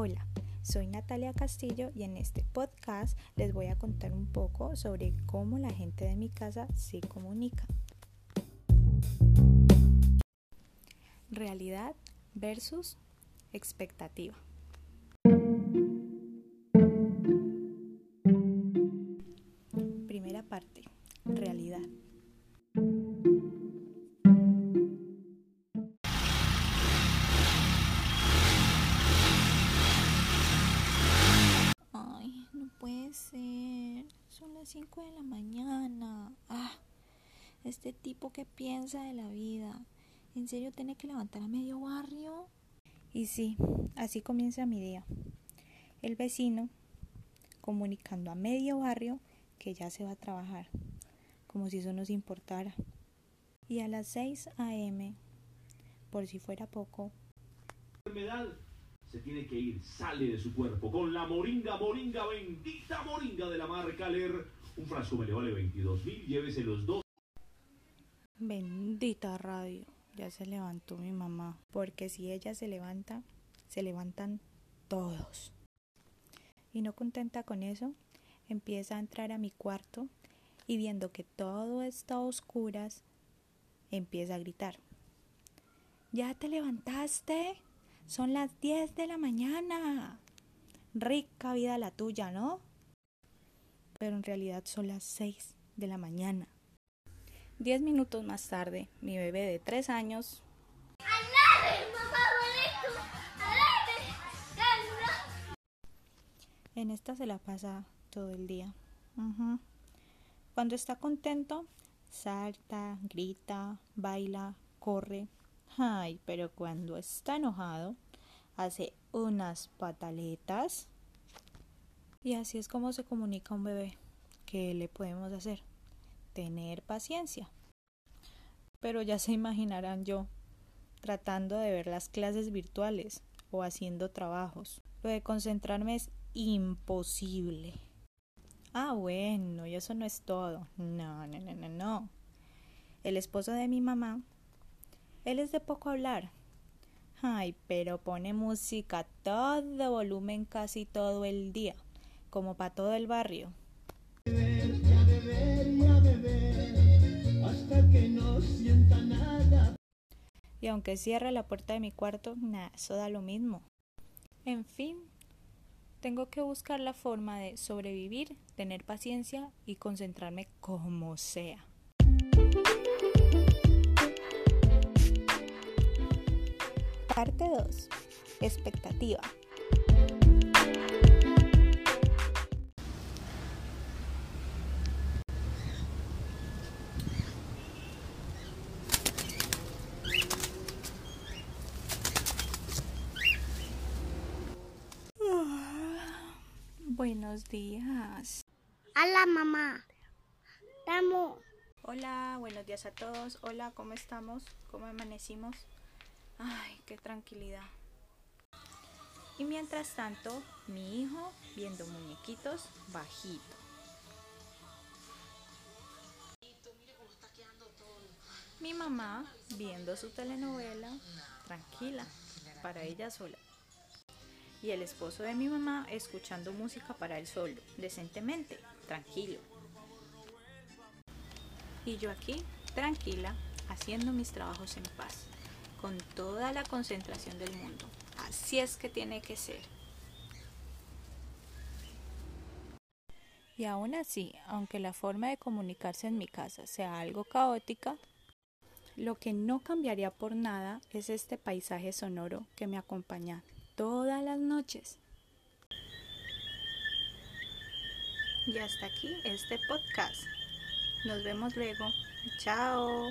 Hola, soy Natalia Castillo y en este podcast les voy a contar un poco sobre cómo la gente de mi casa se comunica. Realidad versus expectativa. Primera parte, realidad. Puede ser. Son las 5 de la mañana. Ah, este tipo que piensa de la vida. ¿En serio tiene que levantar a medio barrio? Y sí, así comienza mi día. El vecino comunicando a medio barrio que ya se va a trabajar, como si eso nos importara. Y a las 6 a.m., por si fuera poco, enfermedad se tiene que ir, sale de su cuerpo con la moringa, moringa, bendita moringa de la marca Ler. Un frasco me le vale 22 mil, llévese los dos. Bendita radio. Ya se levantó mi mamá. Porque si ella se levanta, se levantan todos. Y no contenta con eso, empieza a entrar a mi cuarto y viendo que todo está a oscuras, empieza a gritar. ¿Ya te levantaste? Son las 10 de la mañana. Rica vida la tuya, ¿no? Pero en realidad son las 6 de la mañana. Diez minutos más tarde, mi bebé de tres años en esta se la pasa todo el día. Cuando está contento, salta, grita, baila, corre. Ay, pero cuando está enojado, hace unas pataletas. Y así es como se comunica un bebé. ¿Qué le podemos hacer? Tener paciencia. Pero ya se imaginarán yo tratando de ver las clases virtuales o haciendo trabajos. Lo de concentrarme es imposible. Ah, bueno, y eso no es todo. No, no, no, no, no. El esposo de mi mamá, él es de poco hablar. Ay, pero pone música todo volumen casi todo el día, como para todo el barrio. Y aunque cierre la puerta de mi cuarto, nada, eso da lo mismo. En fin, tengo que buscar la forma de sobrevivir, tener paciencia y concentrarme como sea. Parte 2. Expectativa. Buenos días. Hola mamá. Estamos. Hola, buenos días a todos. Hola, ¿cómo estamos? ¿Cómo amanecimos? Qué tranquilidad. Y mientras tanto, mi hijo viendo muñequitos bajito. Mi mamá viendo su telenovela tranquila, para ella sola. Y el esposo de mi mamá escuchando música para él solo, decentemente, tranquilo. Y yo aquí, tranquila, haciendo mis trabajos en paz, con toda la concentración del mundo. Así es que tiene que ser. Y aún así, aunque la forma de comunicarse en mi casa sea algo caótica, lo que no cambiaría por nada es este paisaje sonoro que me acompaña todas las noches. Y hasta aquí este podcast. Nos vemos luego. Chao.